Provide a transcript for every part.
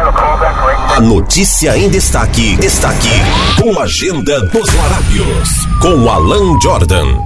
A notícia em destaque, destaque, com a agenda dos Larápios, com Alan Jordan.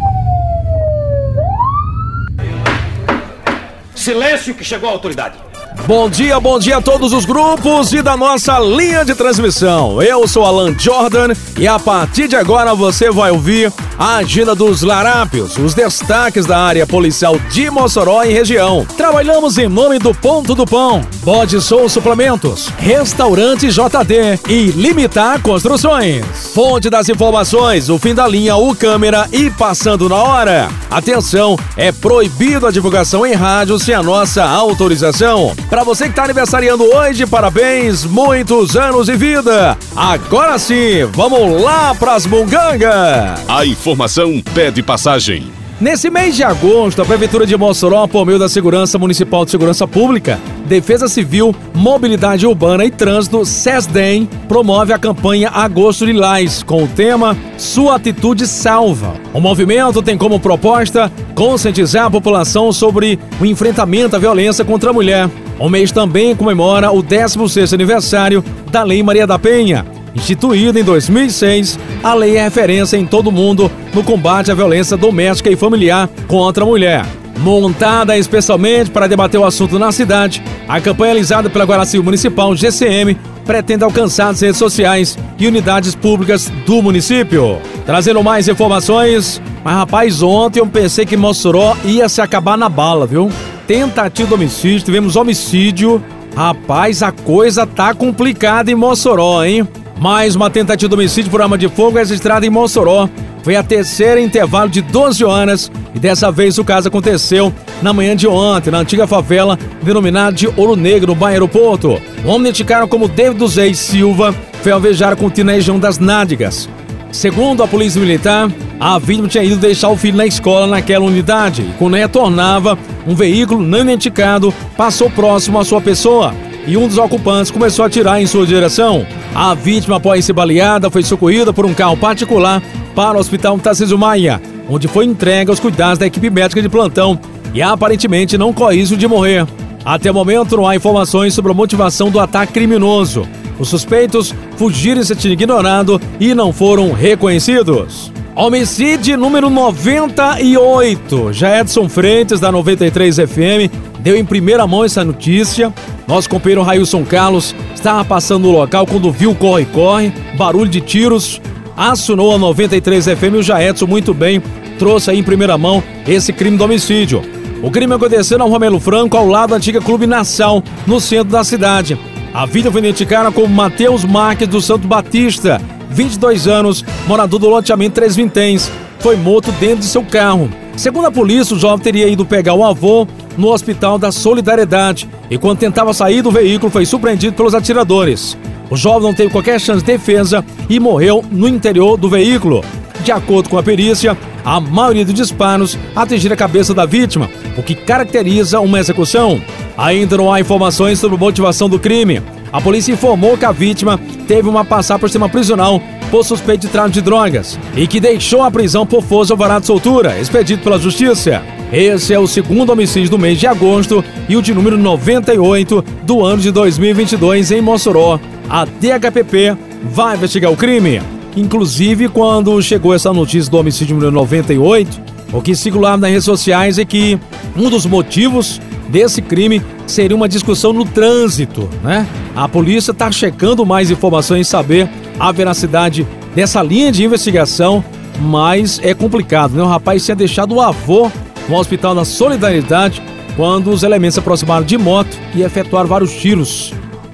Silêncio que chegou a autoridade. Bom dia, bom dia a todos os grupos e da nossa linha de transmissão. Eu sou Alan Jordan e a partir de agora você vai ouvir a agenda dos Larápios, os destaques da área policial de Mossoró e região. Trabalhamos em nome do Ponto do Pão, Bode Sou Suplementos, Restaurante JD e Limitar Construções. Fonte das informações, o fim da linha, o câmera e passando na hora. Atenção, é proibido a divulgação em rádio sem a nossa autorização. Para você que está aniversariando hoje, parabéns, muitos anos de vida. Agora sim, vamos lá pras mungangas. A informação pede passagem. Nesse mês de agosto, a Prefeitura de Mossoró, por meio da Segurança Municipal de Segurança Pública, Defesa Civil, Mobilidade Urbana e Trânsito, SESDEM, promove a campanha Agosto Lilás, com o tema Sua Atitude Salva. O movimento tem como proposta conscientizar a população sobre o enfrentamento à violência contra a mulher. O mês também comemora o 16º aniversário da Lei Maria da Penha, Instituída em 2006, a lei é referência em todo o mundo no combate à violência doméstica e familiar contra a mulher. Montada especialmente para debater o assunto na cidade, a campanha realizada pela Guarda Civil Municipal GCM pretende alcançar as redes sociais e unidades públicas do município. Trazendo mais informações, mas rapaz, ontem eu pensei que Mossoró ia se acabar na bala, viu? Tentativa de homicídio, tivemos homicídio. Rapaz, a coisa tá complicada em Mossoró, hein? Mais uma tentativa de homicídio por arma de fogo registrada em Mossoró. Foi a terceira intervalo de 12 horas e dessa vez o caso aconteceu na manhã de ontem, na antiga favela denominada de Ouro Negro, no bairro Aeroporto. O homem identificado como David Reis Silva foi alvejado com tiro na região das nádegas. Segundo a polícia militar, a vítima tinha ido deixar o filho na escola naquela unidade e quando retornava, um veículo não identificado passou próximo à sua pessoa e um dos ocupantes começou a atirar em sua direção. A vítima, após ser baleada, foi socorrida por um carro particular para o Hospital Tarcísio Maia, onde foi entregue aos cuidados da equipe médica de plantão e aparentemente não corre risco de morrer. Até o momento não há informações sobre a motivação do ataque criminoso. Os suspeitos fugiram sem ser ignorado e não foram reconhecidos. Homicídio número 98. Já Edson Freitas, da 93 FM, deu em primeira mão essa notícia. Nosso companheiro Railson Carlos estava passando no local quando viu corre-corre, barulho de tiros, acionou a 93 FM o Jaedson muito bem, trouxe aí em primeira mão esse crime de homicídio. O crime aconteceu na Romelo Franco, ao lado da antiga Clube Nação, no centro da cidade. A vítima foi identificada como Matheus Marques do Santo Batista, 22 anos, morador do loteamento Três Vinténs. Foi morto dentro de seu carro. Segundo a polícia, o jovem teria ido pegar o avô no Hospital da Solidariedade e, quando tentava sair do veículo, foi surpreendido pelos atiradores. O jovem não teve qualquer chance de defesa e morreu no interior do veículo. De acordo com a perícia, a maioria dos disparos atingiram a cabeça da vítima, o que caracteriza uma execução. Ainda não há informações sobre a motivação do crime. A polícia informou que a vítima teve uma passagem por cima prisional por suspeito de tráfico de drogas e que deixou a prisão por força alvará de soltura, expedido pela justiça. Esse é o segundo homicídio do mês de agosto e o de número 98 do ano de 2022 em Mossoró. A DHPP vai investigar o crime. Inclusive, quando chegou essa notícia do homicídio número 98, o que circulava nas redes sociais é que um dos motivos desse crime seria uma discussão no trânsito, né? A polícia está checando mais informações, saber a veracidade dessa linha de investigação, mas é complicado, né? O rapaz tinha deixado o avô no Hospital da Solidariedade quando os elementos se aproximaram de moto e efetuaram vários tiros.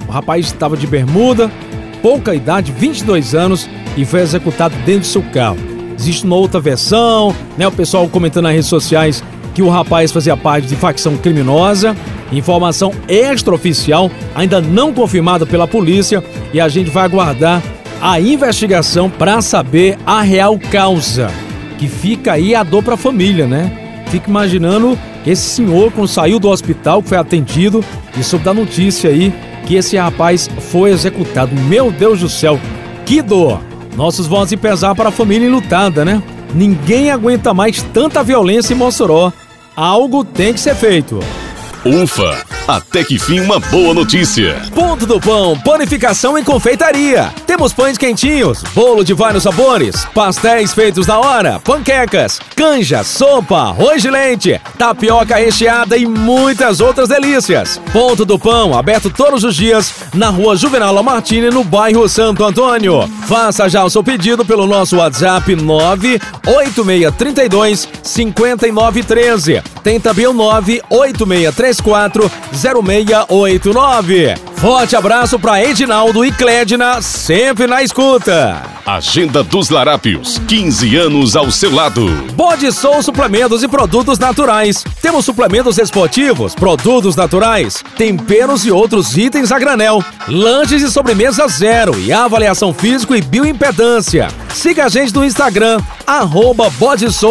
O rapaz estava de bermuda, pouca idade, 22 anos, e foi executado dentro do seu carro. Existe uma outra versão, né? O pessoal comentando nas redes sociais que o rapaz fazia parte de facção criminosa. Informação extraoficial, ainda não confirmada pela polícia, e a gente vai aguardar a investigação para saber a real causa. Que fica aí a dor para a família, né? Fica imaginando esse senhor quando saiu do hospital, que foi atendido, e soube da notícia aí que esse rapaz foi executado. Meu Deus do céu, que dor! Nossos votos pesar para a família enlutada, né? Ninguém aguenta mais tanta violência em Mossoró. Algo tem que ser feito. Ufa! Até que fim uma boa notícia. Ponto do Pão, panificação e confeitaria. Temos pães quentinhos, bolo de vários sabores, pastéis feitos na hora, panquecas, canja, sopa, arroz de leite, tapioca recheada e muitas outras delícias. Ponto do Pão, aberto todos os dias na rua Juvenal Lamartine, no bairro Santo Antônio. Faça já o seu pedido pelo nosso WhatsApp 98632 5913. Tem também o 98634 0689. Forte abraço para Edinaldo e Clédina, sempre na escuta. Agenda dos Larápios, 15 anos ao seu lado. Bode Sou Suplementos e Produtos Naturais. Temos suplementos esportivos, produtos naturais, temperos e outros itens a granel. Lanches e sobremesa zero e avaliação físico e bioimpedância. Siga a gente no Instagram, arroba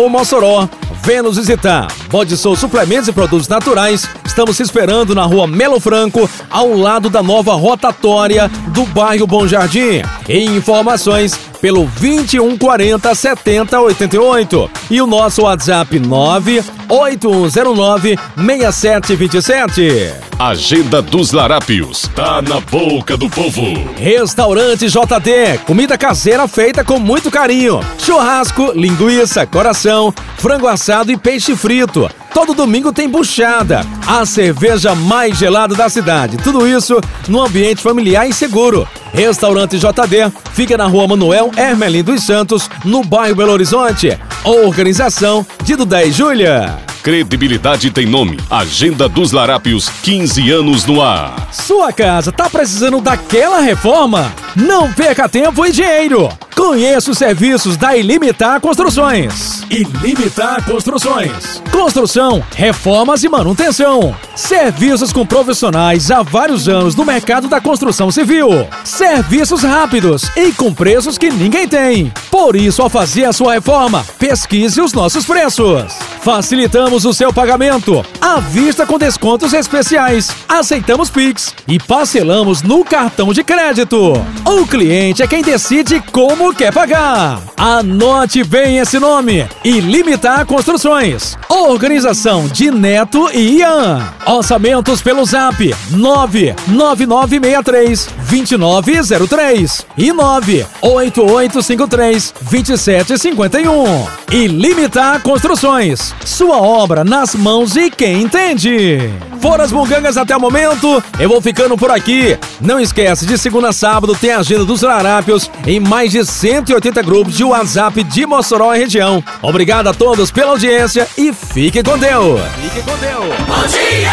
Mossoró. Venha nos visitar. Bode Sou Suplementos e Produtos Naturais. Estamos esperando na rua Melo Franco, ao lado da nova rotatória do bairro Bom Jardim. E informações pelo 2140 7088 e o nosso WhatsApp 98109 6727. Agenda dos Larápios, tá na boca do povo. Restaurante JD, comida caseira feita com muito carinho. Churrasco, linguiça, coração, frango assado e peixe frito. Todo domingo tem buchada, a cerveja mais gelada da cidade. Tudo isso no ambiente familiar e seguro. Restaurante JD fica na rua Manuel Hermelin dos Santos, no bairro Belo Horizonte. Organização de Dudé e Júlia. Credibilidade tem nome. Agenda dos Larápios, 15 anos no ar. Sua casa tá precisando daquela reforma? Não perca tempo e dinheiro. Conheça os serviços da Ilimitar Construções. Ilimitar Construções. Construção, reformas e manutenção. Serviços com profissionais há vários anos no mercado da construção civil. Serviços rápidos e com preços que ninguém tem. Por isso, ao fazer a sua reforma, pesquise os nossos preços. Facilitamos o seu pagamento à vista com descontos especiais. Aceitamos Pix e parcelamos no cartão de crédito. O cliente é quem decide como quer pagar. Anote bem esse nome: Ilimitar Construções. Organização de Neto e Ian. Orçamentos pelo Zap 99963 2903 e 98853 2751. Ilimitar Construções. Sua obra nas mãos de quem entende. Fora as mungangas até o momento, eu vou ficando por aqui. Não esquece, de segunda a sábado tem a agenda dos larápios em mais de 180 grupos de WhatsApp de Mossoró e região. Obrigado a todos pela audiência e fique com Deus. Fique com Deus. Bom dia!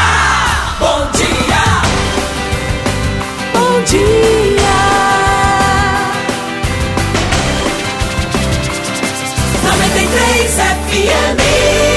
Bom dia! Bom dia! 93 FM